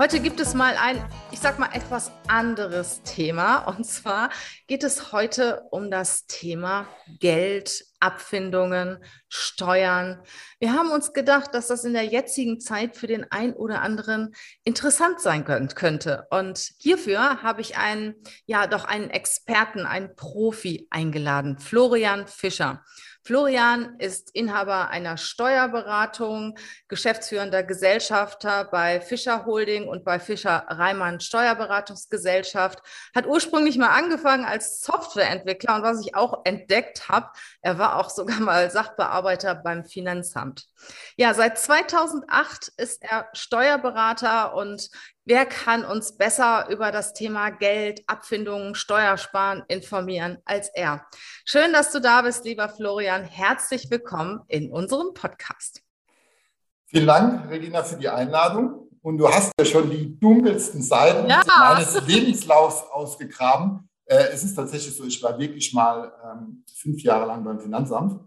Heute gibt es mal ein, ich sag mal, etwas anderes Thema. Und zwar geht es heute um das Thema Geld, Abfindungen, Steuern. Wir haben uns gedacht, dass das in der jetzigen Zeit für den einen oder anderen interessant sein könnte. Und hierfür habe ich einen, ja, doch einen Experten, einen Profi eingeladen, Florian Fischer. Florian ist Inhaber einer Steuerberatung, geschäftsführender Gesellschafter bei Fischer Holding und bei Fischer Reimann Steuerberatungsgesellschaft, hat ursprünglich mal angefangen als Softwareentwickler und was ich auch entdeckt habe, er war auch sogar mal Sachbearbeiter beim Finanzamt. Ja, seit 2008 ist er Steuerberater und Wer kann uns besser über das Thema Geld, Abfindungen, Steuersparen informieren als er? Schön, dass du da bist, lieber Florian. Herzlich willkommen in unserem Podcast. Vielen Dank, Regina, für die Einladung. Und du hast ja schon die dunkelsten Seiten ja. meines Lebenslaufs ausgegraben. Äh, es ist tatsächlich so, ich war wirklich mal ähm, fünf Jahre lang beim Finanzamt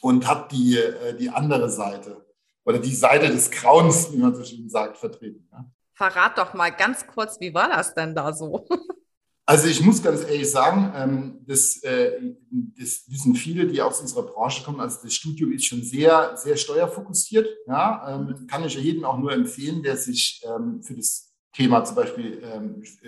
und habe die, äh, die andere Seite oder die Seite des Grauens, wie man so schön sagt, vertreten. Verrat doch mal ganz kurz, wie war das denn da so? Also ich muss ganz ehrlich sagen, ähm, das, äh, das wissen viele, die aus unserer Branche kommen. Also das Studium ist schon sehr, sehr steuerfokussiert. Ja, ähm, kann ich jedem auch nur empfehlen, der sich ähm, für das Thema zum Beispiel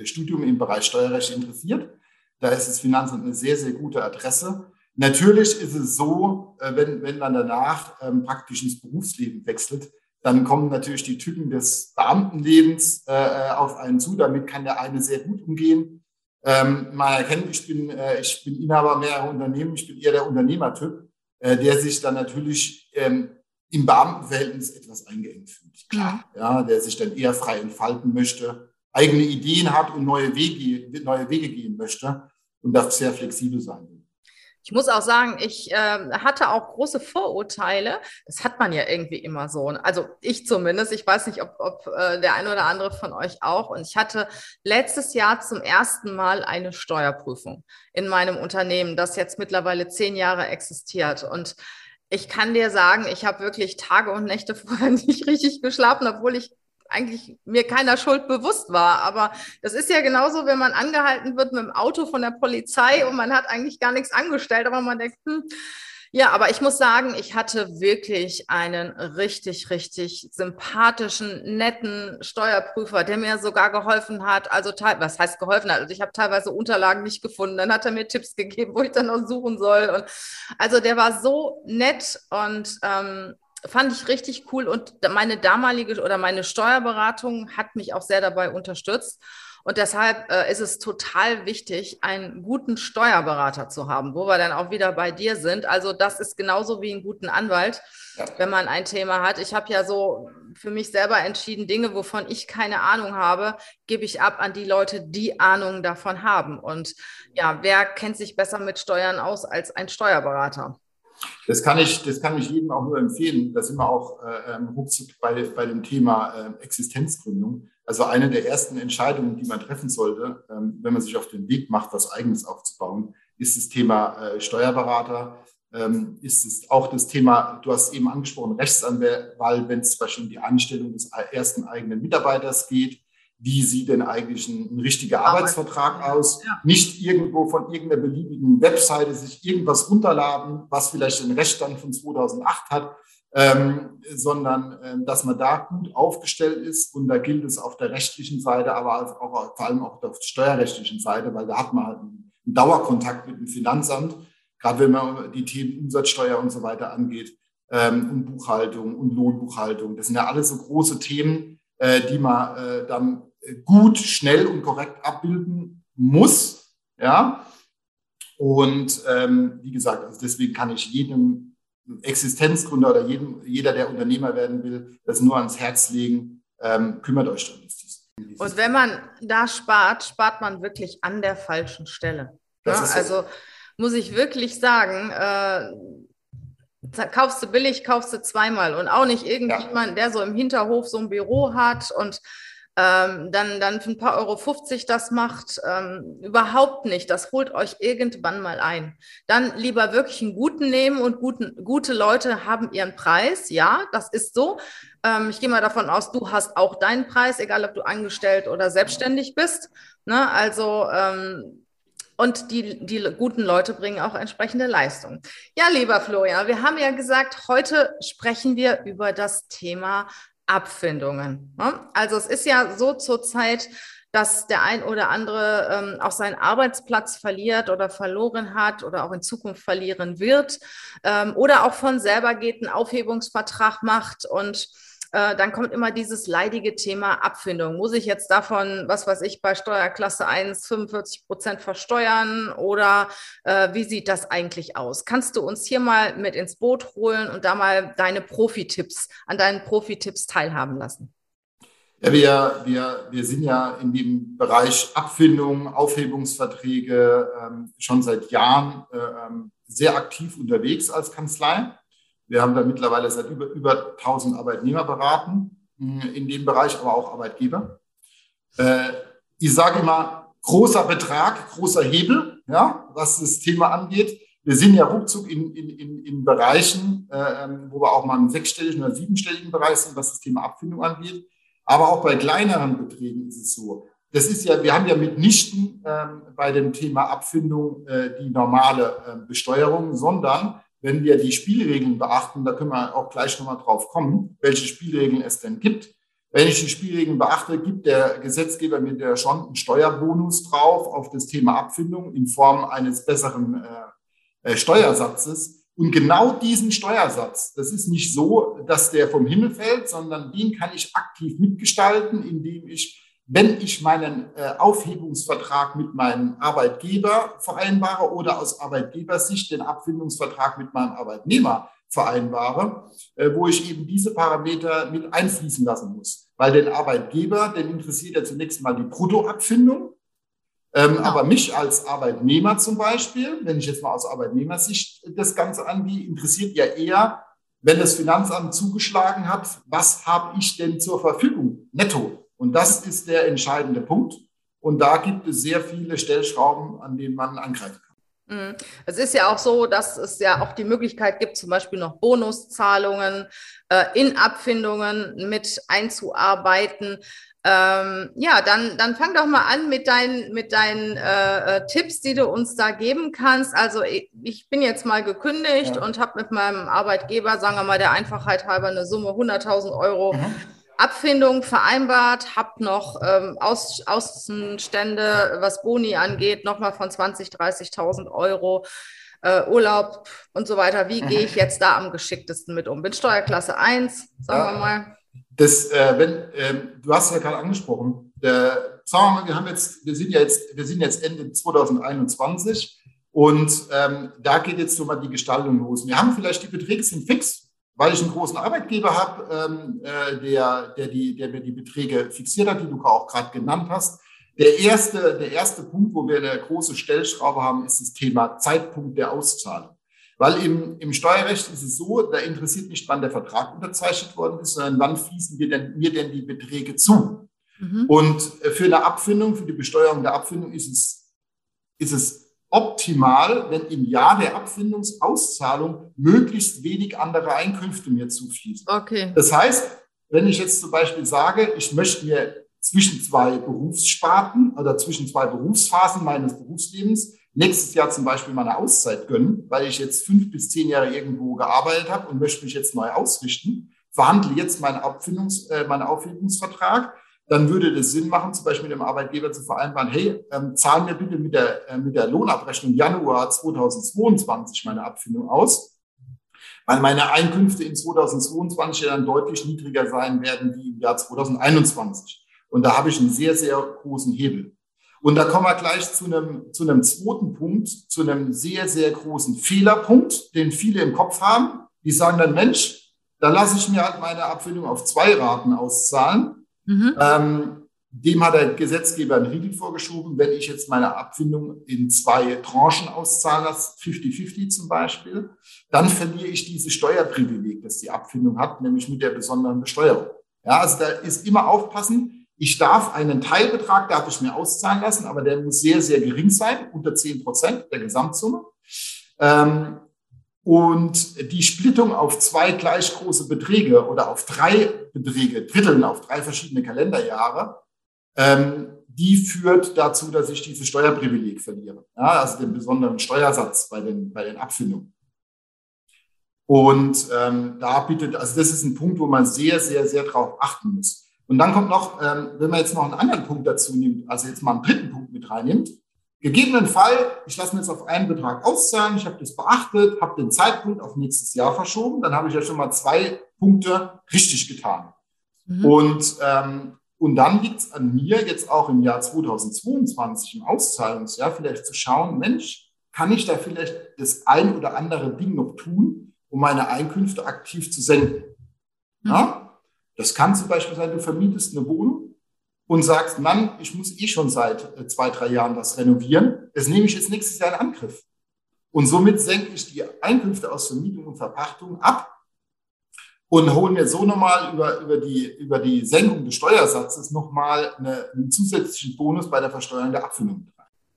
Studium im Bereich Steuerrecht interessiert. Da ist das Finanzamt eine sehr, sehr gute Adresse. Natürlich ist es so, äh, wenn, wenn man danach praktisch ins Berufsleben wechselt, dann kommen natürlich die Typen des Beamtenlebens äh, äh, auf einen zu. Damit kann der eine sehr gut umgehen. Ähm, man erkennt, ich bin, äh, ich bin Inhaber mehrerer Unternehmen. Ich bin eher der Unternehmertyp, äh, der sich dann natürlich ähm, im Beamtenverhältnis etwas eingeengt fühlt. Klar, ja, der sich dann eher frei entfalten möchte, eigene Ideen hat und neue Wege, neue Wege gehen möchte und darf sehr flexibel sein. Ich muss auch sagen, ich äh, hatte auch große Vorurteile. Das hat man ja irgendwie immer so. Also ich zumindest. Ich weiß nicht, ob, ob äh, der eine oder andere von euch auch. Und ich hatte letztes Jahr zum ersten Mal eine Steuerprüfung in meinem Unternehmen, das jetzt mittlerweile zehn Jahre existiert. Und ich kann dir sagen, ich habe wirklich Tage und Nächte vorher nicht richtig geschlafen, obwohl ich eigentlich mir keiner Schuld bewusst war. Aber das ist ja genauso, wenn man angehalten wird mit dem Auto von der Polizei und man hat eigentlich gar nichts angestellt, aber man denkt, hm, ja, aber ich muss sagen, ich hatte wirklich einen richtig, richtig sympathischen, netten Steuerprüfer, der mir sogar geholfen hat. Also, was heißt geholfen hat? Also, ich habe teilweise Unterlagen nicht gefunden. Dann hat er mir Tipps gegeben, wo ich dann noch suchen soll. Und also, der war so nett und ähm, fand ich richtig cool und meine damalige oder meine Steuerberatung hat mich auch sehr dabei unterstützt. Und deshalb äh, ist es total wichtig, einen guten Steuerberater zu haben, wo wir dann auch wieder bei dir sind. Also das ist genauso wie einen guten Anwalt, ja. wenn man ein Thema hat. Ich habe ja so für mich selber entschieden, Dinge, wovon ich keine Ahnung habe, gebe ich ab an die Leute, die Ahnung davon haben. Und ja, wer kennt sich besser mit Steuern aus als ein Steuerberater? Das kann ich, das kann ich jedem auch nur empfehlen. Da sind wir auch äh, ähm, ruckzuck bei, bei dem Thema äh, Existenzgründung. Also eine der ersten Entscheidungen, die man treffen sollte, ähm, wenn man sich auf den Weg macht, was Eigenes aufzubauen, ist das Thema äh, Steuerberater. Ähm, ist es auch das Thema, du hast eben angesprochen, Rechtsanwalt, wenn es zum Beispiel um die Anstellung des ersten eigenen Mitarbeiters geht wie sieht denn eigentlich ein, ein richtiger Arbeitsvertrag aus? Ja. Nicht irgendwo von irgendeiner beliebigen Webseite sich irgendwas runterladen, was vielleicht den Rechtsstand von 2008 hat, ähm, sondern äh, dass man da gut aufgestellt ist. Und da gilt es auf der rechtlichen Seite, aber auch, vor allem auch auf der steuerrechtlichen Seite, weil da hat man halt einen, einen Dauerkontakt mit dem Finanzamt, gerade wenn man die Themen Umsatzsteuer und so weiter angeht ähm, und Buchhaltung und Lohnbuchhaltung. Das sind ja alles so große Themen, äh, die man äh, dann gut, schnell und korrekt abbilden muss. Ja. Und ähm, wie gesagt, also deswegen kann ich jedem Existenzgründer oder jedem, jeder, der Unternehmer werden will, das nur ans Herz legen. Ähm, kümmert euch dies Und wenn man da spart, spart man wirklich an der falschen Stelle. Ja, so. Also muss ich wirklich sagen, äh, kaufst du billig, kaufst du zweimal und auch nicht irgendjemand, ja. der so im Hinterhof so ein Büro hat und ähm, dann, dann für ein paar Euro 50 das macht, ähm, überhaupt nicht. Das holt euch irgendwann mal ein. Dann lieber wirklich einen guten nehmen und guten, gute Leute haben ihren Preis. Ja, das ist so. Ähm, ich gehe mal davon aus, du hast auch deinen Preis, egal ob du angestellt oder selbstständig bist. Ne? Also, ähm, und die, die guten Leute bringen auch entsprechende Leistung. Ja, lieber Florian, wir haben ja gesagt, heute sprechen wir über das Thema Abfindungen. Ne? Also es ist ja so zurzeit, dass der ein oder andere ähm, auch seinen Arbeitsplatz verliert oder verloren hat oder auch in Zukunft verlieren wird ähm, oder auch von selber geht, einen Aufhebungsvertrag macht und äh, dann kommt immer dieses leidige Thema Abfindung. Muss ich jetzt davon, was weiß ich, bei Steuerklasse 1 45 Prozent versteuern oder äh, wie sieht das eigentlich aus? Kannst du uns hier mal mit ins Boot holen und da mal deine Profi-Tipps, an deinen Profi-Tipps teilhaben lassen? Ja, wir, wir, wir sind ja in dem Bereich Abfindung, Aufhebungsverträge ähm, schon seit Jahren äh, ähm, sehr aktiv unterwegs als Kanzlei. Wir haben da mittlerweile seit über, über 1000 Arbeitnehmer beraten hm, in dem Bereich, aber auch Arbeitgeber. Äh, ich sage immer, großer Betrag, großer Hebel, ja, was das Thema angeht. Wir sind ja ruckzuck in, in, in, in Bereichen, äh, ähm, wo wir auch mal im sechsstelligen oder siebenstelligen Bereich sind, was das Thema Abfindung angeht. Aber auch bei kleineren Beträgen ist es so. Das ist ja, wir haben ja mitnichten ähm, bei dem Thema Abfindung äh, die normale äh, Besteuerung, sondern wenn wir die Spielregeln beachten, da können wir auch gleich nochmal drauf kommen, welche Spielregeln es denn gibt. Wenn ich die Spielregeln beachte, gibt der Gesetzgeber mir da schon einen Steuerbonus drauf auf das Thema Abfindung in Form eines besseren äh, äh, Steuersatzes. Und genau diesen Steuersatz, das ist nicht so, dass der vom Himmel fällt, sondern den kann ich aktiv mitgestalten, indem ich wenn ich meinen äh, Aufhebungsvertrag mit meinem Arbeitgeber vereinbare oder aus Arbeitgebersicht den Abfindungsvertrag mit meinem Arbeitnehmer vereinbare, äh, wo ich eben diese Parameter mit einfließen lassen muss. Weil den Arbeitgeber, den interessiert ja zunächst mal die Bruttoabfindung. Ähm, genau. Aber mich als Arbeitnehmer zum Beispiel, wenn ich jetzt mal aus Arbeitnehmersicht das Ganze angehe, interessiert ja eher, wenn das Finanzamt zugeschlagen hat, was habe ich denn zur Verfügung netto? Und das ist der entscheidende Punkt. Und da gibt es sehr viele Stellschrauben, an denen man angreifen kann. Mhm. Es ist ja auch so, dass es ja auch die Möglichkeit gibt, zum Beispiel noch Bonuszahlungen äh, in Abfindungen mit einzuarbeiten. Ähm, ja, dann, dann fang doch mal an mit deinen, mit deinen äh, äh Tipps, die du uns da geben kannst. Also ich, ich bin jetzt mal gekündigt ja. und habe mit meinem Arbeitgeber, sagen wir mal der Einfachheit halber, eine Summe 100.000 Euro. Mhm Abfindung vereinbart, habe noch ähm, Aus, Außenstände, was Boni angeht, nochmal von 20.000, 30.000 Euro. Äh, Urlaub und so weiter. Wie gehe ich jetzt da am geschicktesten mit um? Bin Steuerklasse 1, sagen ja, wir mal. Das, äh, wenn, äh, du hast ja gerade angesprochen, der, sagen wir mal, wir haben jetzt, wir sind ja jetzt, wir sind jetzt Ende 2021 und ähm, da geht jetzt so mal die Gestaltung los. Wir haben vielleicht die Beträge sind fix, weil ich einen großen Arbeitgeber habe, ähm, äh, der, der, die, der mir die Beträge fixiert hat, die du auch gerade genannt hast. Der erste, der erste Punkt, wo wir eine große Stellschraube haben, ist das Thema Zeitpunkt der Auszahlung. Weil im, im Steuerrecht ist es so, da interessiert nicht, wann der Vertrag unterzeichnet worden ist, sondern wann fließen wir denn, mir denn die Beträge zu. Mhm. Und für eine Abfindung, für die Besteuerung der Abfindung ist es, ist es optimal, wenn im Jahr der Abfindungsauszahlung möglichst wenig andere Einkünfte mir zufließen. Okay. Das heißt, wenn ich jetzt zum Beispiel sage, ich möchte mir zwischen zwei Berufssparten oder zwischen zwei Berufsphasen meines Berufslebens nächstes Jahr zum Beispiel meine Auszeit gönnen, weil ich jetzt fünf bis zehn Jahre irgendwo gearbeitet habe und möchte mich jetzt neu ausrichten, verhandle jetzt meinen, Abfindungs-, äh, meinen Aufhebungsvertrag dann würde das Sinn machen, zum Beispiel mit dem Arbeitgeber zu vereinbaren, hey, ähm, zahl mir bitte mit der, äh, mit der Lohnabrechnung Januar 2022 meine Abfindung aus, weil meine Einkünfte in 2022 ja dann deutlich niedriger sein werden wie im Jahr 2021. Und da habe ich einen sehr, sehr großen Hebel. Und da kommen wir gleich zu einem, zu einem zweiten Punkt, zu einem sehr, sehr großen Fehlerpunkt, den viele im Kopf haben. Die sagen dann, Mensch, da lasse ich mir halt meine Abfindung auf zwei Raten auszahlen Mhm. Ähm, dem hat der Gesetzgeber einen Riegel vorgeschoben. Wenn ich jetzt meine Abfindung in zwei Tranchen auszahlen lasse, 50-50 zum Beispiel, dann verliere ich dieses Steuerprivileg, das die Abfindung hat, nämlich mit der besonderen Besteuerung. Ja, also da ist immer aufpassen. Ich darf einen Teilbetrag, darf ich mir auszahlen lassen, aber der muss sehr, sehr gering sein, unter 10 Prozent der Gesamtsumme. Ähm, und die Splittung auf zwei gleich große Beträge oder auf drei Beträge, Dritteln auf drei verschiedene Kalenderjahre, ähm, die führt dazu, dass ich dieses Steuerprivileg verliere. Ja, also den besonderen Steuersatz bei den, bei den Abfindungen. Und ähm, da bittet, also das ist ein Punkt, wo man sehr, sehr, sehr drauf achten muss. Und dann kommt noch, ähm, wenn man jetzt noch einen anderen Punkt dazu nimmt, also jetzt mal einen dritten Punkt mit reinnimmt, Gegebenen Fall, ich lasse mir jetzt auf einen Betrag auszahlen, ich habe das beachtet, habe den Zeitpunkt auf nächstes Jahr verschoben, dann habe ich ja schon mal zwei Punkte richtig getan. Mhm. Und, ähm, und dann liegt es an mir, jetzt auch im Jahr 2022, im Auszahlungsjahr, vielleicht zu schauen, Mensch, kann ich da vielleicht das ein oder andere Ding noch tun, um meine Einkünfte aktiv zu senken? Mhm. Ja? Das kann zum Beispiel sein, du vermietest eine Wohnung und sagst, Mann, ich muss eh schon seit äh, zwei, drei Jahren was renovieren, das nehme ich jetzt nächstes Jahr in Angriff. Und somit senke ich die Einkünfte aus Vermietung und Verpachtung ab und hole mir so nochmal über, über, die, über die Senkung des Steuersatzes nochmal eine, einen zusätzlichen Bonus bei der Versteuerung der Abfindung.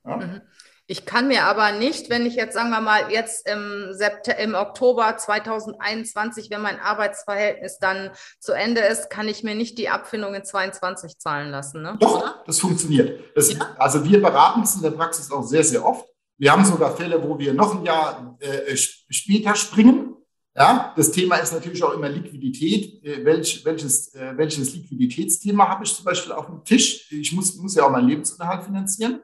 Ja? Mhm. Ich kann mir aber nicht, wenn ich jetzt, sagen wir mal, jetzt im, September, im Oktober 2021, wenn mein Arbeitsverhältnis dann zu Ende ist, kann ich mir nicht die Abfindung in 22 zahlen lassen. Ne? Doch, Oder? das funktioniert. Das, ja? Also wir beraten es in der Praxis auch sehr, sehr oft. Wir haben sogar Fälle, wo wir noch ein Jahr äh, später springen. Ja, das Thema ist natürlich auch immer Liquidität. Äh, welch, welches, äh, welches Liquiditätsthema habe ich zum Beispiel auf dem Tisch? Ich muss, muss ja auch meinen Lebensunterhalt finanzieren.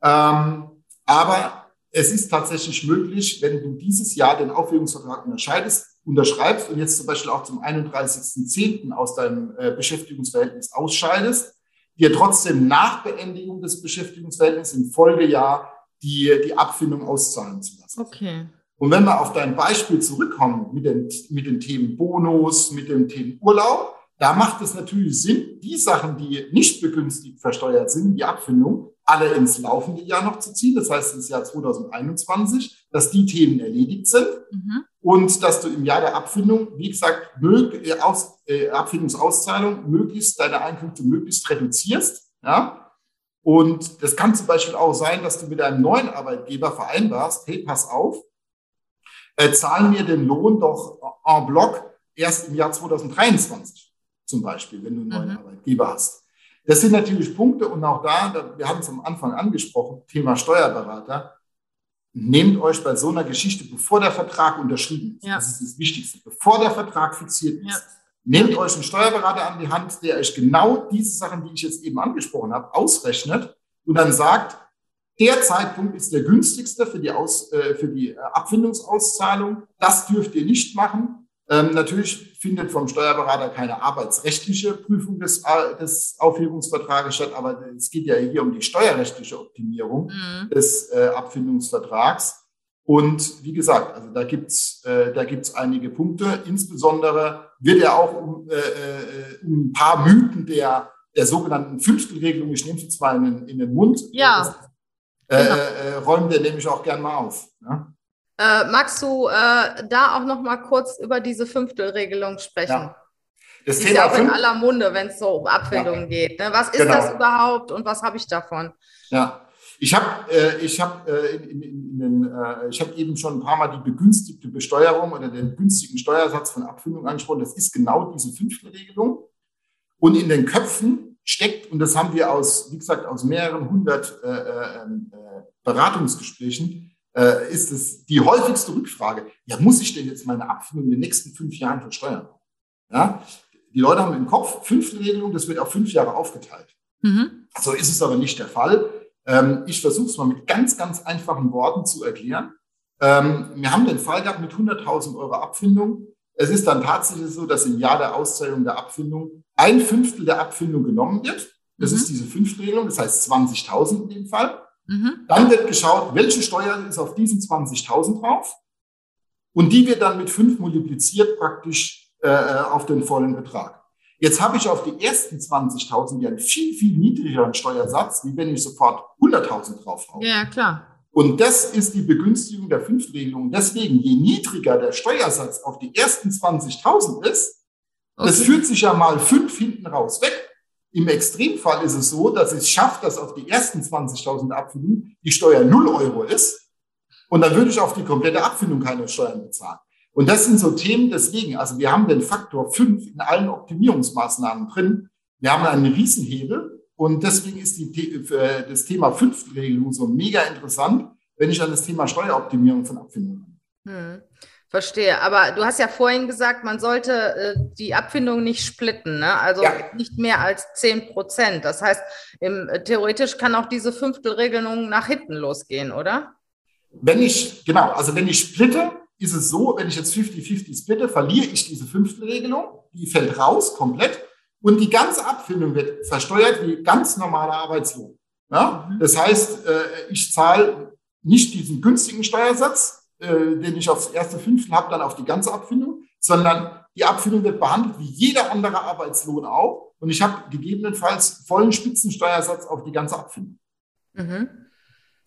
Ähm, aber es ist tatsächlich möglich, wenn du dieses Jahr den Aufhebungsvertrag unterscheidest, unterschreibst und jetzt zum Beispiel auch zum 31.10. aus deinem äh, Beschäftigungsverhältnis ausscheidest, dir trotzdem nach Beendigung des Beschäftigungsverhältnisses im Folgejahr die, die Abfindung auszahlen zu lassen. Okay. Und wenn wir auf dein Beispiel zurückkommen mit den, mit den Themen Bonus, mit dem Themen Urlaub, da macht es natürlich Sinn, die Sachen, die nicht begünstigt versteuert sind, die Abfindung, alle ins laufende Jahr noch zu ziehen, das heißt ins Jahr 2021, dass die Themen erledigt sind mhm. und dass du im Jahr der Abfindung, wie gesagt, äh, aus, äh, Abfindungsauszahlung möglichst deine Einkünfte möglichst reduzierst. Ja? Und das kann zum Beispiel auch sein, dass du mit deinem neuen Arbeitgeber vereinbarst, hey, pass auf, äh, zahl mir den Lohn doch en bloc erst im Jahr 2023 zum Beispiel, wenn du einen neuen mhm. Arbeitgeber hast. Das sind natürlich Punkte und auch da, wir haben es am Anfang angesprochen, Thema Steuerberater. Nehmt euch bei so einer Geschichte, bevor der Vertrag unterschrieben ist, ja. das ist das Wichtigste, bevor der Vertrag fixiert ist, ja. nehmt euch einen Steuerberater an die Hand, der euch genau diese Sachen, die ich jetzt eben angesprochen habe, ausrechnet und dann sagt, der Zeitpunkt ist der günstigste für die, Aus, äh, für die Abfindungsauszahlung. Das dürft ihr nicht machen. Ähm, natürlich findet vom Steuerberater keine arbeitsrechtliche Prüfung des, äh, des Aufhebungsvertrages statt, aber es geht ja hier um die steuerrechtliche Optimierung mhm. des äh, Abfindungsvertrags. Und wie gesagt, also da gibt's äh, da gibt's einige Punkte. Insbesondere wird er auch um, äh, äh, um ein paar Mythen der, der sogenannten Fünftelregelung, ich nehme sie zwar in, den, in den Mund, ja. äh, genau. äh, räumen wir nämlich auch gern mal auf. Ja? Äh, magst du äh, da auch noch mal kurz über diese Fünftelregelung sprechen? Ja. Das ist ja auch in aller Munde, wenn es so um Abfindungen ja. geht. Ne? Was ist genau. das überhaupt und was habe ich davon? Ja, ich habe äh, ich hab, äh, in, in, in äh, ich hab eben schon ein paar Mal die begünstigte Besteuerung oder den günstigen Steuersatz von Abfindung angesprochen. Das ist genau diese Fünftelregelung. Und in den Köpfen steckt, und das haben wir aus, wie gesagt, aus mehreren hundert äh, äh, ähm, äh, Beratungsgesprächen, äh, ist es die häufigste Rückfrage, ja, muss ich denn jetzt meine Abfindung in den nächsten fünf Jahren versteuern? Ja, die Leute haben im Kopf Fünftelregelung, das wird auf fünf Jahre aufgeteilt. Mhm. So ist es aber nicht der Fall. Ähm, ich versuche es mal mit ganz, ganz einfachen Worten zu erklären. Ähm, wir haben den Fall gehabt mit 100.000 Euro Abfindung. Es ist dann tatsächlich so, dass im Jahr der Auszahlung der Abfindung ein Fünftel der Abfindung genommen wird. Das mhm. ist diese Fünftelregelung, das heißt 20.000 in dem Fall. Mhm. Dann wird geschaut, welche Steuer ist auf diesen 20.000 drauf. Und die wird dann mit fünf multipliziert praktisch äh, auf den vollen Betrag. Jetzt habe ich auf die ersten 20.000 ja einen viel, viel niedrigeren Steuersatz, wie wenn ich sofort 100.000 draufhaue. Ja, klar. Und das ist die Begünstigung der Fünftregelung. Deswegen, je niedriger der Steuersatz auf die ersten 20.000 ist, okay. das führt sich ja mal fünf hinten raus weg. Im Extremfall ist es so, dass es schafft, dass auf die ersten 20.000 Abfindungen die Steuer 0 Euro ist. Und dann würde ich auf die komplette Abfindung keine Steuern bezahlen. Und das sind so Themen deswegen. Also wir haben den Faktor 5 in allen Optimierungsmaßnahmen drin. Wir haben einen Riesenhebel. Und deswegen ist die, äh, das Thema Fünftregelung so mega interessant, wenn ich an das Thema Steueroptimierung von Abfindungen hm. Verstehe, aber du hast ja vorhin gesagt, man sollte äh, die Abfindung nicht splitten, ne? also ja. nicht mehr als 10 Prozent. Das heißt, im, äh, theoretisch kann auch diese Fünftelregelung nach hinten losgehen, oder? Wenn ich, genau, also wenn ich splitte, ist es so, wenn ich jetzt 50-50 splitte, verliere ich diese Fünftelregelung, die fällt raus komplett und die ganze Abfindung wird versteuert wie ganz normaler Arbeitslohn. Ja? Mhm. Das heißt, äh, ich zahle nicht diesen günstigen Steuersatz, äh, den ich aufs erste Fünftel habe, dann auf die ganze Abfindung, sondern die Abfindung wird behandelt wie jeder andere Arbeitslohn auch und ich habe gegebenenfalls vollen Spitzensteuersatz auf die ganze Abfindung. Mhm.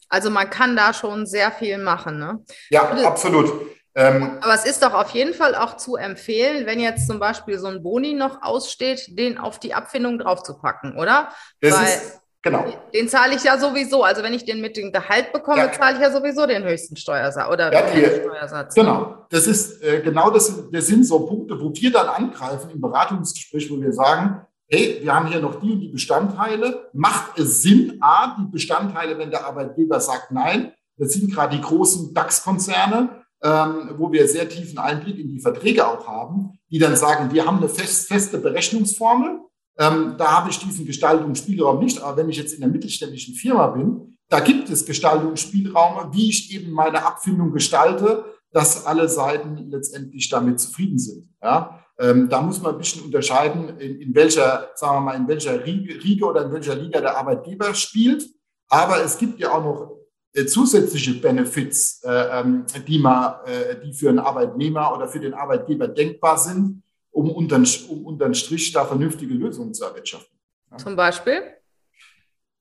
Also man kann da schon sehr viel machen, ne? Ja, absolut. Ähm, Aber es ist doch auf jeden Fall auch zu empfehlen, wenn jetzt zum Beispiel so ein Boni noch aussteht, den auf die Abfindung draufzupacken, oder? Das Weil ist, genau. Den zahle ich ja sowieso. Also wenn ich den mit dem Gehalt bekomme, ja. zahle ich ja sowieso den höchsten Steuersatz oder ja, die, Steuersatz. Genau. Das ist äh, genau das, das sind so Punkte, wo wir dann angreifen im Beratungsgespräch, wo wir sagen, hey, wir haben hier noch die und die Bestandteile. Macht es Sinn, A, die Bestandteile, wenn der Arbeitgeber sagt nein, das sind gerade die großen DAX-Konzerne, ähm, wo wir sehr tiefen Einblick in die Verträge auch haben, die dann sagen, wir haben eine fest, feste Berechnungsformel. Ähm, da habe ich diesen Gestaltungsspielraum nicht. Aber wenn ich jetzt in einer mittelständischen Firma bin, da gibt es Gestaltungsspielraume, wie ich eben meine Abfindung gestalte, dass alle Seiten letztendlich damit zufrieden sind. Ja? Ähm, da muss man ein bisschen unterscheiden, in, in welcher, sagen wir mal, in welcher Riege oder in welcher Liga der Arbeitgeber spielt. Aber es gibt ja auch noch äh, zusätzliche Benefits, äh, ähm, die, man, äh, die für einen Arbeitnehmer oder für den Arbeitgeber denkbar sind, um unterm, um unterm Strich da vernünftige Lösungen zu erwirtschaften. Zum Beispiel?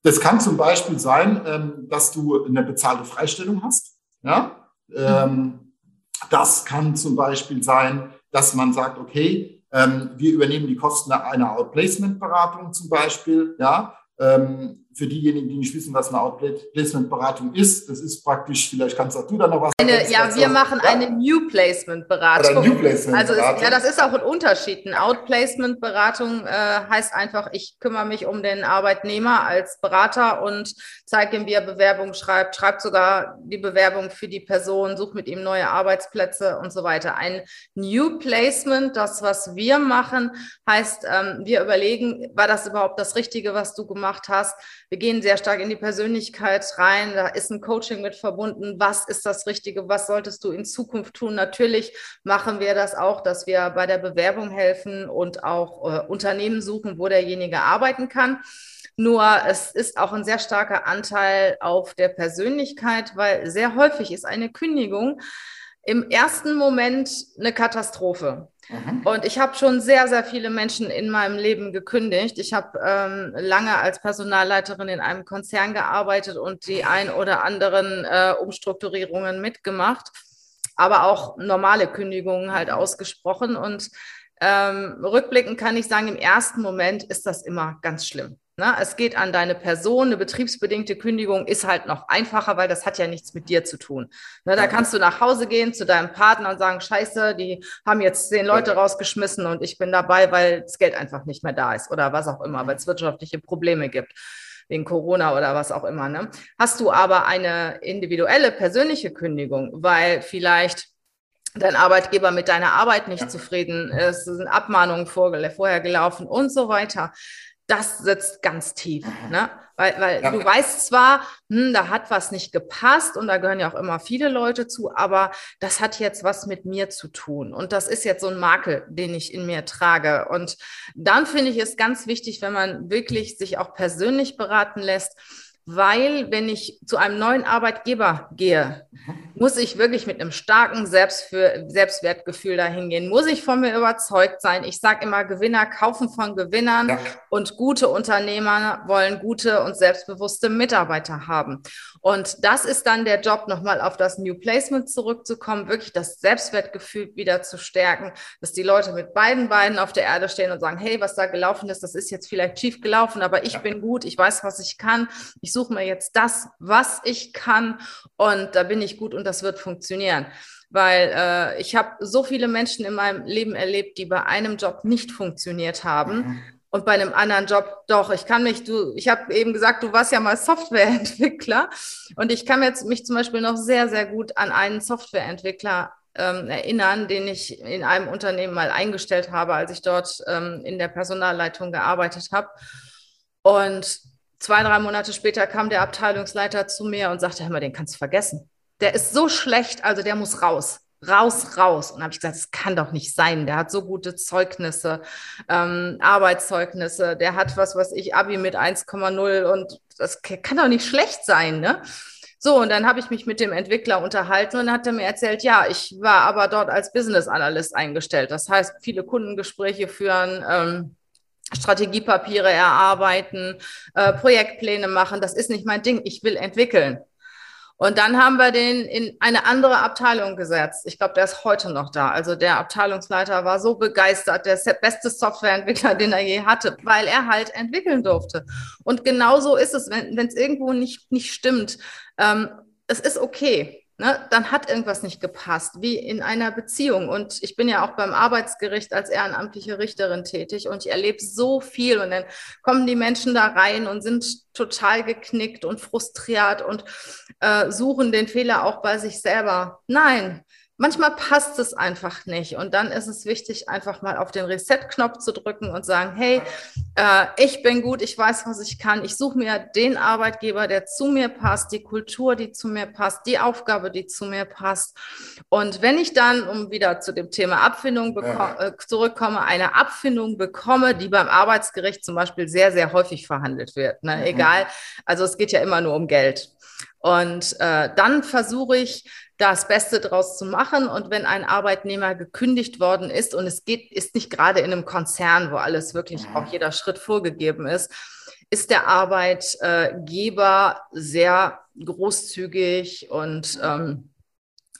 Das kann zum Beispiel sein, ähm, dass du eine bezahlte Freistellung hast. Ja? Mhm. Das kann zum Beispiel sein, dass man sagt, okay, wir übernehmen die Kosten einer Outplacement-Beratung zum Beispiel. Ja? Für diejenigen, die nicht wissen, was eine Outplacement-Beratung ist, das ist praktisch, vielleicht kannst auch du da noch was eine, Ja, wir machen ja. eine New Placement-Beratung. New Placement also ist, ja, das ist auch ein Unterschied. Eine Outplacement-Beratung äh, heißt einfach, ich kümmere mich um den Arbeitnehmer als Berater und zeige ihm, wie er Bewerbung schreibt, schreibt sogar die Bewerbung für die Person, sucht mit ihm neue Arbeitsplätze und so weiter. Ein New Placement, das, was wir machen, heißt, ähm, wir überlegen, war das überhaupt das Richtige, was du gemacht hast? Wir gehen sehr stark in die Persönlichkeit rein. Da ist ein Coaching mit verbunden. Was ist das Richtige? Was solltest du in Zukunft tun? Natürlich machen wir das auch, dass wir bei der Bewerbung helfen und auch äh, Unternehmen suchen, wo derjenige arbeiten kann. Nur es ist auch ein sehr starker Anteil auf der Persönlichkeit, weil sehr häufig ist eine Kündigung im ersten Moment eine Katastrophe. Mhm. Und ich habe schon sehr, sehr viele Menschen in meinem Leben gekündigt. Ich habe ähm, lange als Personalleiterin in einem Konzern gearbeitet und die ein oder anderen äh, Umstrukturierungen mitgemacht, aber auch normale Kündigungen halt ausgesprochen. Und ähm, rückblickend kann ich sagen, im ersten Moment ist das immer ganz schlimm. Ne? Es geht an deine Person. Eine betriebsbedingte Kündigung ist halt noch einfacher, weil das hat ja nichts mit dir zu tun. Ne? Da kannst du nach Hause gehen zu deinem Partner und sagen, scheiße, die haben jetzt zehn Leute rausgeschmissen und ich bin dabei, weil das Geld einfach nicht mehr da ist oder was auch immer, weil es wirtschaftliche Probleme gibt wegen Corona oder was auch immer. Ne? Hast du aber eine individuelle, persönliche Kündigung, weil vielleicht dein Arbeitgeber mit deiner Arbeit nicht zufrieden ist, sind Abmahnungen vorher gelaufen und so weiter, das sitzt ganz tief. Mhm. Ne? Weil, weil ja. du weißt zwar, hm, da hat was nicht gepasst und da gehören ja auch immer viele Leute zu, aber das hat jetzt was mit mir zu tun. Und das ist jetzt so ein Makel, den ich in mir trage. Und dann finde ich es ganz wichtig, wenn man wirklich sich auch persönlich beraten lässt, weil wenn ich zu einem neuen Arbeitgeber gehe, muss ich wirklich mit einem starken Selbstfür Selbstwertgefühl dahin gehen, muss ich von mir überzeugt sein. Ich sage immer, Gewinner kaufen von Gewinnern ja. und gute Unternehmer wollen gute und selbstbewusste Mitarbeiter haben. Und das ist dann der Job, nochmal auf das New Placement zurückzukommen, wirklich das Selbstwertgefühl wieder zu stärken, dass die Leute mit beiden Beinen auf der Erde stehen und sagen, hey, was da gelaufen ist, das ist jetzt vielleicht schief gelaufen, aber ich bin gut, ich weiß, was ich kann. Ich suche mir jetzt das, was ich kann und da bin ich gut und das wird funktionieren. Weil äh, ich habe so viele Menschen in meinem Leben erlebt, die bei einem Job nicht funktioniert haben. Mhm. Und bei einem anderen Job doch. Ich kann mich, du, ich habe eben gesagt, du warst ja mal Softwareentwickler. Und ich kann jetzt mich zum Beispiel noch sehr, sehr gut an einen Softwareentwickler ähm, erinnern, den ich in einem Unternehmen mal eingestellt habe, als ich dort ähm, in der Personalleitung gearbeitet habe. Und zwei, drei Monate später kam der Abteilungsleiter zu mir und sagte, hör mal, den kannst du vergessen. Der ist so schlecht, also der muss raus. Raus, raus. Und habe ich gesagt, das kann doch nicht sein. Der hat so gute Zeugnisse, ähm, Arbeitszeugnisse. Der hat was, was ich, Abi mit 1,0 und das kann doch nicht schlecht sein, ne? So, und dann habe ich mich mit dem Entwickler unterhalten und hat er mir erzählt, ja, ich war aber dort als Business Analyst eingestellt. Das heißt, viele Kundengespräche führen, ähm, Strategiepapiere erarbeiten, äh, Projektpläne machen. Das ist nicht mein Ding. Ich will entwickeln. Und dann haben wir den in eine andere Abteilung gesetzt. Ich glaube, der ist heute noch da. Also der Abteilungsleiter war so begeistert, der beste Softwareentwickler, den er je hatte, weil er halt entwickeln durfte. Und genauso ist es, wenn es irgendwo nicht, nicht stimmt. Ähm, es ist okay ne, dann hat irgendwas nicht gepasst, wie in einer Beziehung. Und ich bin ja auch beim Arbeitsgericht als ehrenamtliche Richterin tätig und ich erlebe so viel. Und dann kommen die Menschen da rein und sind total geknickt und frustriert und äh, suchen den Fehler auch bei sich selber. Nein, manchmal passt es einfach nicht. Und dann ist es wichtig, einfach mal auf den Reset-Knopf zu drücken und sagen, hey, äh, ich bin gut, ich weiß, was ich kann. Ich suche mir den Arbeitgeber, der zu mir passt, die Kultur, die zu mir passt, die Aufgabe, die zu mir passt. Und wenn ich dann, um wieder zu dem Thema Abfindung äh, zurückkomme, eine Abfindung bekomme, die beim Arbeitsgericht zum Beispiel sehr, sehr häufig verhandelt wird. Ne? Mhm. Egal, also es geht ja immer nur um Geld. Und äh, dann versuche ich, das Beste draus zu machen. Und wenn ein Arbeitnehmer gekündigt worden ist und es geht, ist nicht gerade in einem Konzern, wo alles wirklich mhm. auch jeder Schritt vorgegeben ist, ist der Arbeitgeber sehr großzügig und ähm,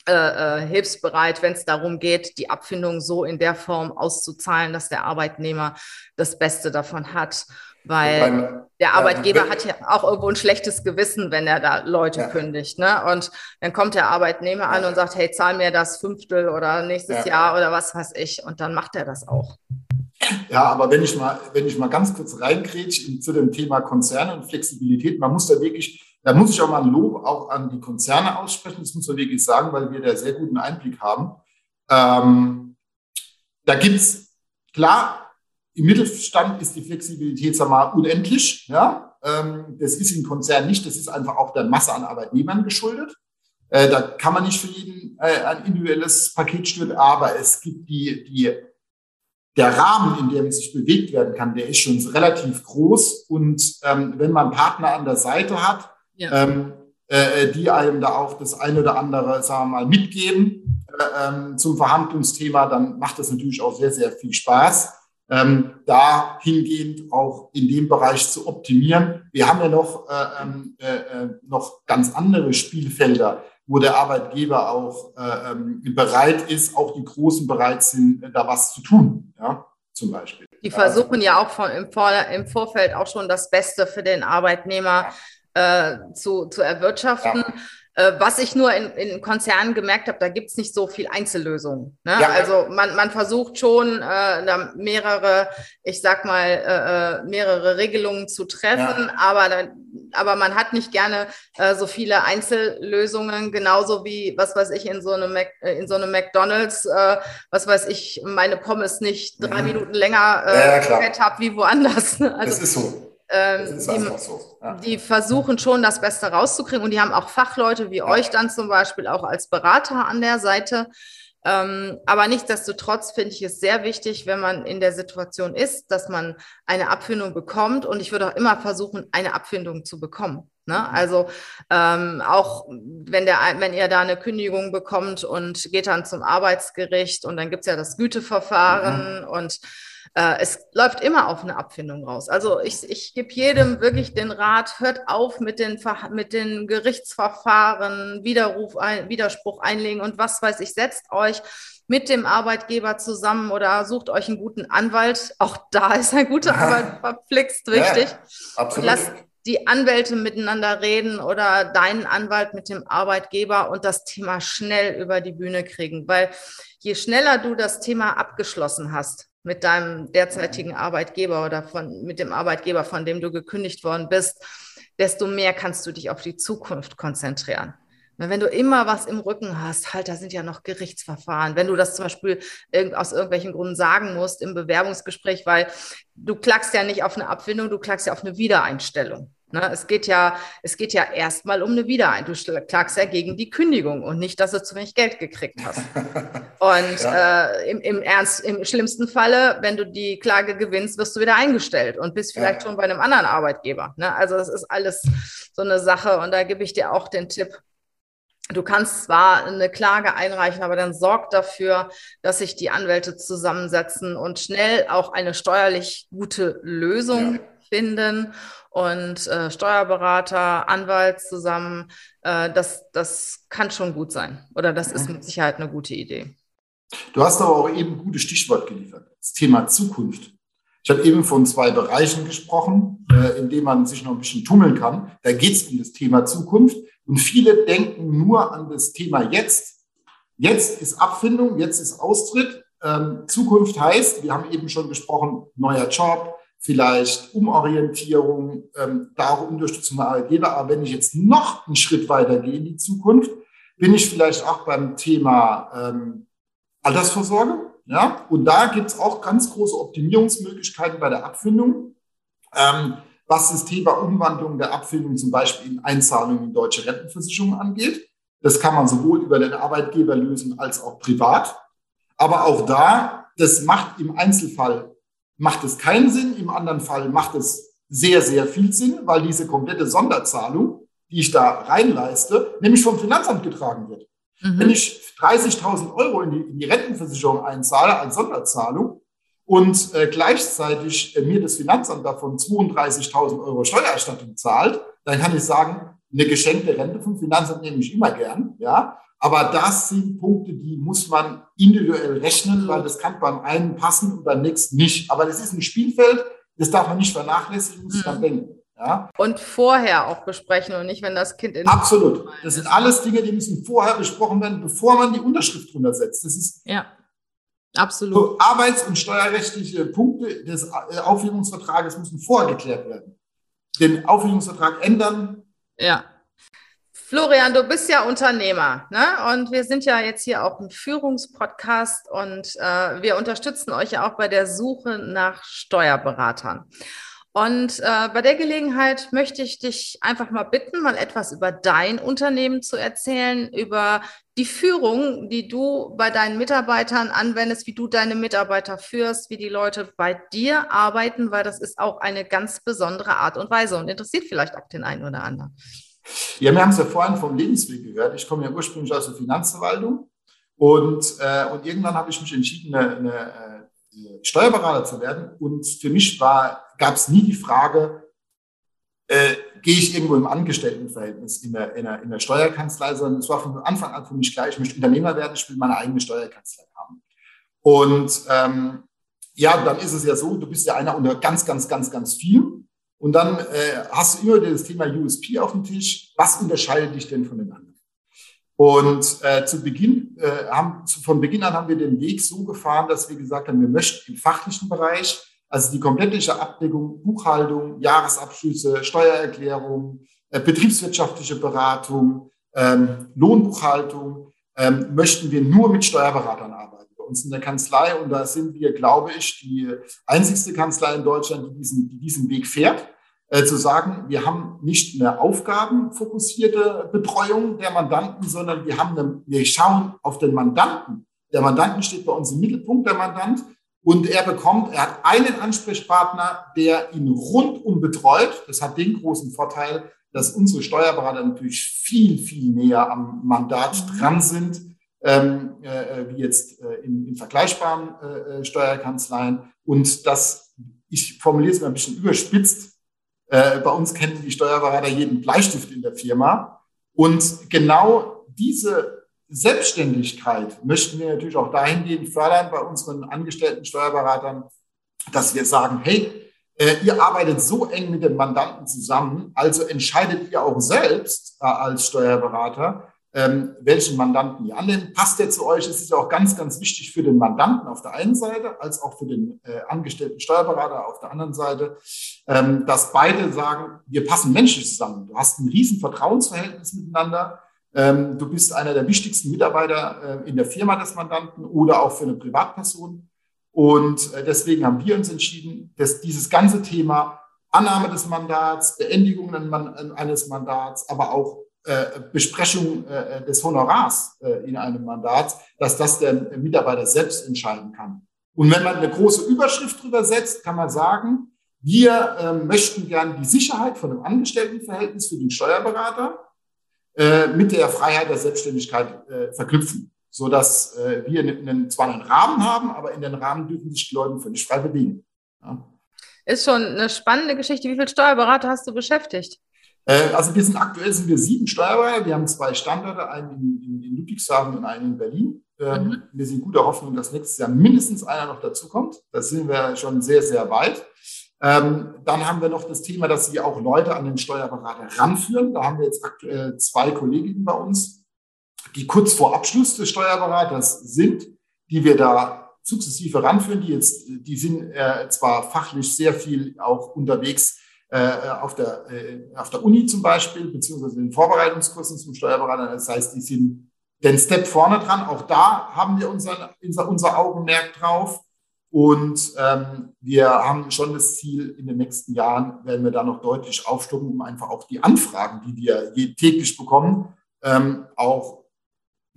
äh, äh, hilfsbereit, wenn es darum geht, die Abfindung so in der Form auszuzahlen, dass der Arbeitnehmer das Beste davon hat. Weil der Arbeitgeber ja, hat ja auch irgendwo ein schlechtes Gewissen, wenn er da Leute ja. kündigt. Ne? Und dann kommt der Arbeitnehmer an und sagt, hey, zahl mir das Fünftel oder nächstes ja. Jahr oder was weiß ich. Und dann macht er das auch. Ja, aber wenn ich mal, wenn ich mal ganz kurz reingrätsche zu dem Thema Konzerne und Flexibilität, man muss da wirklich, da muss ich auch mal ein Lob auch an die Konzerne aussprechen, das muss man wirklich sagen, weil wir da sehr guten Einblick haben. Ähm, da gibt es, klar, im Mittelstand ist die Flexibilität sag mal, unendlich. Ja? Ähm, das ist im Konzern nicht, das ist einfach auch der Masse an Arbeitnehmern geschuldet. Äh, da kann man nicht für jeden äh, ein individuelles Paket stellen, aber es gibt die, die, der Rahmen, in dem sich bewegt werden kann, der ist schon relativ groß. Und ähm, wenn man Partner an der Seite hat, ja. ähm, äh, die einem da auch das eine oder andere, sagen wir mal, mitgeben äh, ähm, zum Verhandlungsthema, dann macht das natürlich auch sehr, sehr viel Spaß ähm, dahingehend auch in dem Bereich zu optimieren. Wir haben ja noch, äh, ähm, äh, äh, noch ganz andere Spielfelder, wo der Arbeitgeber auch äh, ähm, bereit ist, auch die Großen bereit sind, da was zu tun, ja, zum Beispiel. Die versuchen ja auch von, im, Vor im Vorfeld auch schon das Beste für den Arbeitnehmer äh, zu, zu erwirtschaften. Ja. Äh, was ich nur in, in Konzernen gemerkt habe, da gibt es nicht so viel Einzellösungen. Ne? Ja. Also man, man versucht schon äh, mehrere, ich sag mal, äh, äh, mehrere Regelungen zu treffen, ja. aber, aber man hat nicht gerne äh, so viele Einzellösungen, genauso wie, was weiß ich, in so einem, Mac, äh, in so einem McDonalds, äh, was weiß ich, meine Pommes nicht drei mhm. Minuten länger äh, ja, habe wie woanders. Ne? Also, das ist so. Ähm, die, so. ja. die, versuchen schon das Beste rauszukriegen und die haben auch Fachleute wie ja. euch dann zum Beispiel auch als Berater an der Seite. Ähm, aber nichtsdestotrotz finde ich es sehr wichtig, wenn man in der Situation ist, dass man eine Abfindung bekommt. Und ich würde auch immer versuchen, eine Abfindung zu bekommen. Ne? Mhm. Also ähm, auch wenn, der, wenn ihr da eine Kündigung bekommt und geht dann zum Arbeitsgericht und dann gibt es ja das Güteverfahren mhm. und es läuft immer auf eine Abfindung raus. Also ich, ich gebe jedem wirklich den Rat, hört auf mit den, mit den Gerichtsverfahren, Widerruf ein, Widerspruch einlegen und was weiß ich, setzt euch mit dem Arbeitgeber zusammen oder sucht euch einen guten Anwalt. Auch da ist ein guter Anwalt verpflixt wichtig. Ja, absolut. Lasst die Anwälte miteinander reden oder deinen Anwalt mit dem Arbeitgeber und das Thema schnell über die Bühne kriegen. Weil je schneller du das Thema abgeschlossen hast, mit deinem derzeitigen Arbeitgeber oder von, mit dem Arbeitgeber, von dem du gekündigt worden bist, desto mehr kannst du dich auf die Zukunft konzentrieren. Wenn du immer was im Rücken hast, halt, da sind ja noch Gerichtsverfahren. Wenn du das zum Beispiel aus irgendwelchen Gründen sagen musst im Bewerbungsgespräch, weil du klagst ja nicht auf eine Abfindung, du klagst ja auf eine Wiedereinstellung. Ne, es geht ja, es geht ja erstmal um eine Wiedereinstellung. Du klagst ja gegen die Kündigung und nicht, dass du zu wenig Geld gekriegt hast. Und ja. äh, im, im, Ernst, im schlimmsten Falle, wenn du die Klage gewinnst, wirst du wieder eingestellt und bist vielleicht ja. schon bei einem anderen Arbeitgeber. Ne? Also das ist alles so eine Sache und da gebe ich dir auch den Tipp, Du kannst zwar eine Klage einreichen, aber dann sorg dafür, dass sich die Anwälte zusammensetzen und schnell auch eine steuerlich gute Lösung ja. Finden und äh, Steuerberater, Anwalt zusammen. Äh, das, das kann schon gut sein oder das ist mit Sicherheit eine gute Idee. Du hast aber auch eben ein gutes Stichwort geliefert, das Thema Zukunft. Ich habe eben von zwei Bereichen gesprochen, äh, in denen man sich noch ein bisschen tummeln kann. Da geht es um das Thema Zukunft. Und viele denken nur an das Thema jetzt. Jetzt ist Abfindung, jetzt ist Austritt. Ähm, Zukunft heißt, wir haben eben schon gesprochen, neuer Job, vielleicht Umorientierung, ähm, darum Unterstützung der Arbeitgeber. Aber wenn ich jetzt noch einen Schritt weiter gehe in die Zukunft, bin ich vielleicht auch beim Thema ähm, Altersvorsorge. Ja, und da gibt es auch ganz große Optimierungsmöglichkeiten bei der Abfindung. Ähm, was das Thema Umwandlung der Abfindung zum Beispiel in Einzahlungen in deutsche Rentenversicherung angeht. Das kann man sowohl über den Arbeitgeber lösen als auch privat. Aber auch da, das macht im Einzelfall, macht es keinen Sinn. Im anderen Fall macht es sehr, sehr viel Sinn, weil diese komplette Sonderzahlung, die ich da reinleiste, nämlich vom Finanzamt getragen wird. Mhm. Wenn ich 30.000 Euro in die, in die Rentenversicherung einzahle als Sonderzahlung, und äh, gleichzeitig äh, mir das Finanzamt davon 32.000 Euro Steuererstattung zahlt, dann kann ich sagen, eine geschenkte Rente vom Finanzamt nehme ich immer gern, ja. Aber das sind Punkte, die muss man individuell rechnen, weil das kann beim einen passen und beim nächsten nicht. Aber das ist ein Spielfeld, das darf man nicht vernachlässigen, muss mhm. man denken. Ja. Und vorher auch besprechen und nicht, wenn das Kind in Absolut. Das sind alles Dinge, die müssen vorher besprochen werden, bevor man die Unterschrift drunter setzt. Das ist ja. Absolut. So, arbeits- und steuerrechtliche Punkte des äh, Aufhebungsvertrages müssen vorher geklärt werden. Den Aufhebungsvertrag ändern. Ja. Florian, du bist ja Unternehmer, ne? Und wir sind ja jetzt hier auch ein Führungspodcast und äh, wir unterstützen euch ja auch bei der Suche nach Steuerberatern. Und äh, bei der Gelegenheit möchte ich dich einfach mal bitten, mal etwas über dein Unternehmen zu erzählen, über die Führung, die du bei deinen Mitarbeitern anwendest, wie du deine Mitarbeiter führst, wie die Leute bei dir arbeiten, weil das ist auch eine ganz besondere Art und Weise und interessiert vielleicht auch den einen oder anderen. Ja, wir haben es ja vorhin vom Lebensweg gehört. Ich komme ja ursprünglich aus der Finanzverwaltung und, äh, und irgendwann habe ich mich entschieden, eine, eine äh, Steuerberater zu werden. Und für mich gab es nie die Frage, äh, gehe ich irgendwo im Angestelltenverhältnis in der, in, der, in der Steuerkanzlei, sondern es war von Anfang an für mich klar, ich möchte Unternehmer werden, ich will meine eigene Steuerkanzlei haben. Und ähm, ja, dann ist es ja so, du bist ja einer unter ganz, ganz, ganz, ganz vielen. Und dann äh, hast du immer das Thema USP auf dem Tisch. Was unterscheidet dich denn von den anderen? Und äh, zu Beginn, äh, haben, zu, von Beginn an haben wir den Weg so gefahren, dass wir gesagt haben, wir möchten im fachlichen Bereich, also die komplette Abdeckung, Buchhaltung, Jahresabschlüsse, Steuererklärung, äh, betriebswirtschaftliche Beratung, ähm, Lohnbuchhaltung, ähm, möchten wir nur mit Steuerberatern arbeiten. Uns in der Kanzlei, und da sind wir, glaube ich, die einzigste Kanzlei in Deutschland, die diesen, die diesen Weg fährt äh, zu sagen, wir haben nicht eine aufgabenfokussierte Betreuung der Mandanten, sondern wir haben eine, wir schauen auf den Mandanten Der Mandanten steht bei uns im Mittelpunkt, der Mandant. Und er bekommt, er hat einen Ansprechpartner, der ihn rundum betreut. Das hat den großen Vorteil, dass unsere Steuerberater natürlich viel, viel näher am Mandat mhm. dran sind, ähm, äh, wie jetzt äh, in, in, vergleichbaren äh, äh Steuerkanzleien. Und das, ich formuliere es mal ein bisschen überspitzt, äh, bei uns kennen die Steuerberater jeden Bleistift in der Firma. Und genau diese Selbstständigkeit möchten wir natürlich auch dahingehend fördern bei unseren angestellten Steuerberatern, dass wir sagen, hey, äh, ihr arbeitet so eng mit dem Mandanten zusammen, also entscheidet ihr auch selbst äh, als Steuerberater, ähm, welchen Mandanten ihr annimmt. Passt der zu euch? Es ist ja auch ganz, ganz wichtig für den Mandanten auf der einen Seite, als auch für den äh, angestellten Steuerberater auf der anderen Seite, ähm, dass beide sagen, wir passen menschlich zusammen. Du hast ein riesen Vertrauensverhältnis miteinander. Ähm, du bist einer der wichtigsten Mitarbeiter äh, in der Firma des Mandanten oder auch für eine Privatperson. Und äh, deswegen haben wir uns entschieden, dass dieses ganze Thema Annahme des Mandats, Beendigung eines Mandats, aber auch Besprechung äh, des Honorars in einem Mandat, dass das der Mitarbeiter selbst entscheiden kann. Und wenn man eine große Überschrift drüber setzt, kann man sagen, wir möchten gern die Sicherheit von einem Angestelltenverhältnis für den Steuerberater mit der Freiheit der Selbstständigkeit verknüpfen so dass äh, wir einen, zwar einen Rahmen haben, aber in den Rahmen dürfen sich die Leute völlig frei bewegen. Ja. Ist schon eine spannende Geschichte. Wie viele Steuerberater hast du beschäftigt? Äh, also wir sind aktuell sind wir sieben Steuerberater. Wir haben zwei Standorte, einen in, in, Ludwigshafen und einen in Berlin. Ähm, mhm. Wir sind guter Hoffnung, dass nächstes Jahr mindestens einer noch dazukommt. Da sind wir schon sehr, sehr weit. Ähm, dann haben wir noch das Thema, dass sie auch Leute an den Steuerberater ranführen. Da haben wir jetzt aktuell zwei Kolleginnen bei uns, die kurz vor Abschluss des Steuerberaters sind, die wir da sukzessive ranführen, die jetzt, die sind äh, zwar fachlich sehr viel auch unterwegs auf, der, äh, auf der Uni zum Beispiel, beziehungsweise in den Vorbereitungskursen zum Steuerberater. Das heißt, die sind den Step vorne dran. Auch da haben wir unser, unser, Augenmerk drauf. Und ähm, wir haben schon das Ziel, in den nächsten Jahren werden wir da noch deutlich aufstocken, um einfach auch die Anfragen, die wir täglich bekommen, ähm, auch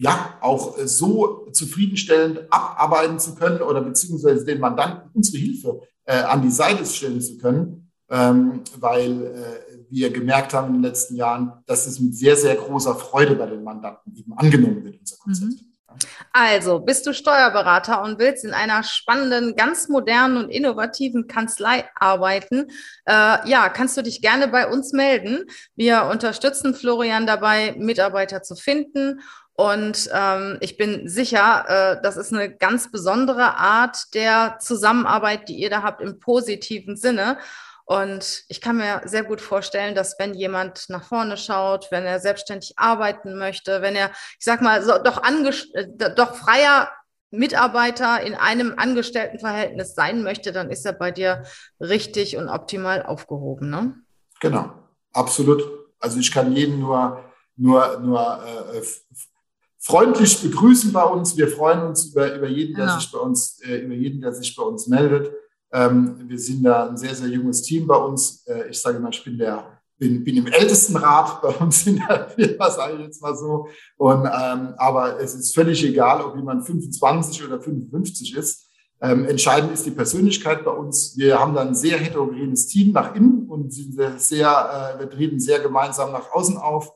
ja, auch äh, so zufriedenstellend abarbeiten zu können oder beziehungsweise den Mandanten unsere Hilfe äh, an die Seite stellen zu können, ähm, weil äh, wir gemerkt haben in den letzten Jahren, dass es mit sehr, sehr großer Freude bei den Mandanten eben angenommen wird, unser Konzept. Mhm. Also, bist du Steuerberater und willst in einer spannenden, ganz modernen und innovativen Kanzlei arbeiten? Äh, ja, kannst du dich gerne bei uns melden. Wir unterstützen Florian dabei, Mitarbeiter zu finden und ähm, ich bin sicher, äh, das ist eine ganz besondere Art der Zusammenarbeit, die ihr da habt im positiven Sinne. Und ich kann mir sehr gut vorstellen, dass wenn jemand nach vorne schaut, wenn er selbstständig arbeiten möchte, wenn er, ich sag mal, so, doch, äh, doch freier Mitarbeiter in einem Angestelltenverhältnis sein möchte, dann ist er bei dir richtig und optimal aufgehoben. Ne? Genau, absolut. Also ich kann jeden nur, nur, nur äh, freundlich begrüßen bei uns. Wir freuen uns über, über jeden, der genau. sich bei uns, äh, über jeden, der sich bei uns meldet. Ähm, wir sind da ein sehr, sehr junges Team bei uns. Äh, ich sage mal, ich bin der bin, bin im ältesten Rat bei uns in der Firma, sage ich jetzt mal so. Und, ähm, aber es ist völlig egal, ob jemand 25 oder 55 ist. Ähm, entscheidend ist die Persönlichkeit bei uns. Wir haben dann ein sehr heterogenes Team nach innen und sind sehr, äh, wir treten sehr gemeinsam nach außen auf.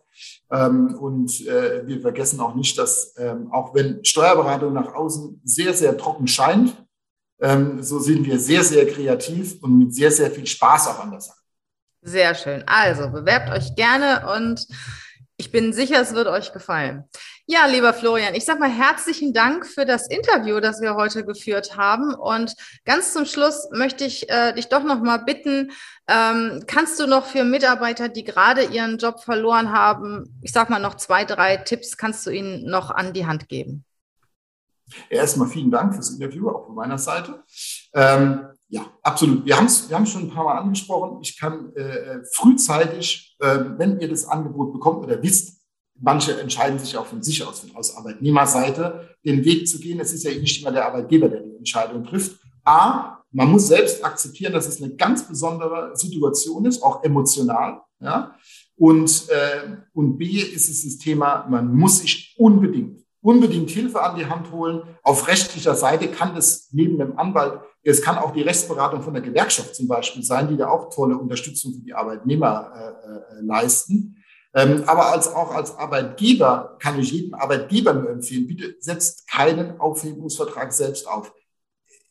Ähm, und äh, wir vergessen auch nicht, dass ähm, auch wenn Steuerberatung nach außen sehr, sehr trocken scheint, ähm, so sind wir sehr, sehr kreativ und mit sehr, sehr viel Spaß auch an der Sache. Sehr schön. Also bewerbt euch gerne und ich bin sicher, es wird euch gefallen. Ja, lieber Florian, ich sage mal herzlichen Dank für das Interview, das wir heute geführt haben. Und ganz zum Schluss möchte ich äh, dich doch noch mal bitten, ähm, kannst du noch für Mitarbeiter, die gerade ihren Job verloren haben, ich sage mal noch zwei, drei Tipps, kannst du ihnen noch an die Hand geben? Erstmal vielen Dank fürs Interview, auch von meiner Seite. Ähm, ja, absolut. Wir haben es wir schon ein paar Mal angesprochen. Ich kann äh, frühzeitig, äh, wenn ihr das Angebot bekommt oder wisst, manche entscheiden sich auch von sich aus, von aus Arbeitnehmerseite, den Weg zu gehen. Es ist ja nicht immer der Arbeitgeber, der die Entscheidung trifft. A, man muss selbst akzeptieren, dass es eine ganz besondere Situation ist, auch emotional. Ja? Und, äh, und B ist es das Thema, man muss sich unbedingt, unbedingt Hilfe an die Hand holen. Auf rechtlicher Seite kann es neben dem Anwalt, es kann auch die Rechtsberatung von der Gewerkschaft zum Beispiel sein, die da auch tolle Unterstützung für die Arbeitnehmer äh, äh, leisten. Ähm, aber als, auch als Arbeitgeber kann ich jedem Arbeitgeber nur empfehlen, bitte setzt keinen Aufhebungsvertrag selbst auf.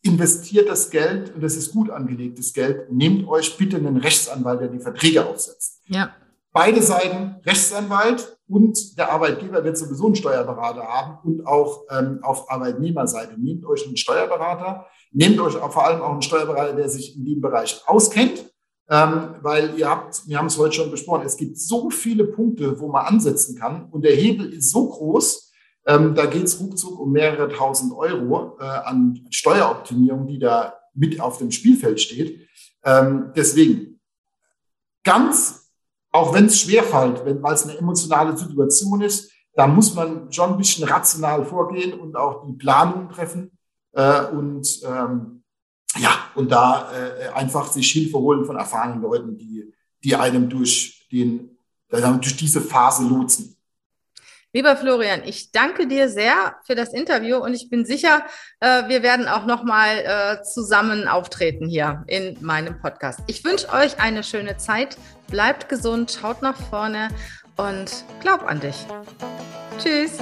Investiert das Geld, und das ist gut angelegtes Geld, nehmt euch bitte einen Rechtsanwalt, der die Verträge aufsetzt. Ja. Beide Seiten, Rechtsanwalt und der Arbeitgeber wird sowieso einen Steuerberater haben und auch ähm, auf Arbeitnehmerseite. Nehmt euch einen Steuerberater, nehmt euch vor allem auch einen Steuerberater, der sich in dem Bereich auskennt ähm, weil ihr habt, wir haben es heute schon besprochen, es gibt so viele Punkte, wo man ansetzen kann und der Hebel ist so groß, ähm, da geht es ruckzuck um mehrere tausend Euro äh, an Steueroptimierung, die da mit auf dem Spielfeld steht. Ähm, deswegen ganz, auch wenn es schwerfällt, weil es eine emotionale Situation ist, da muss man schon ein bisschen rational vorgehen und auch die Planung treffen. Äh, und ähm, ja, und da äh, einfach sich Hilfe holen von erfahrenen Leuten, die, die einem durch, den, durch diese Phase lotsen. Lieber Florian, ich danke dir sehr für das Interview und ich bin sicher, äh, wir werden auch nochmal äh, zusammen auftreten hier in meinem Podcast. Ich wünsche euch eine schöne Zeit, bleibt gesund, schaut nach vorne und glaub an dich. Tschüss.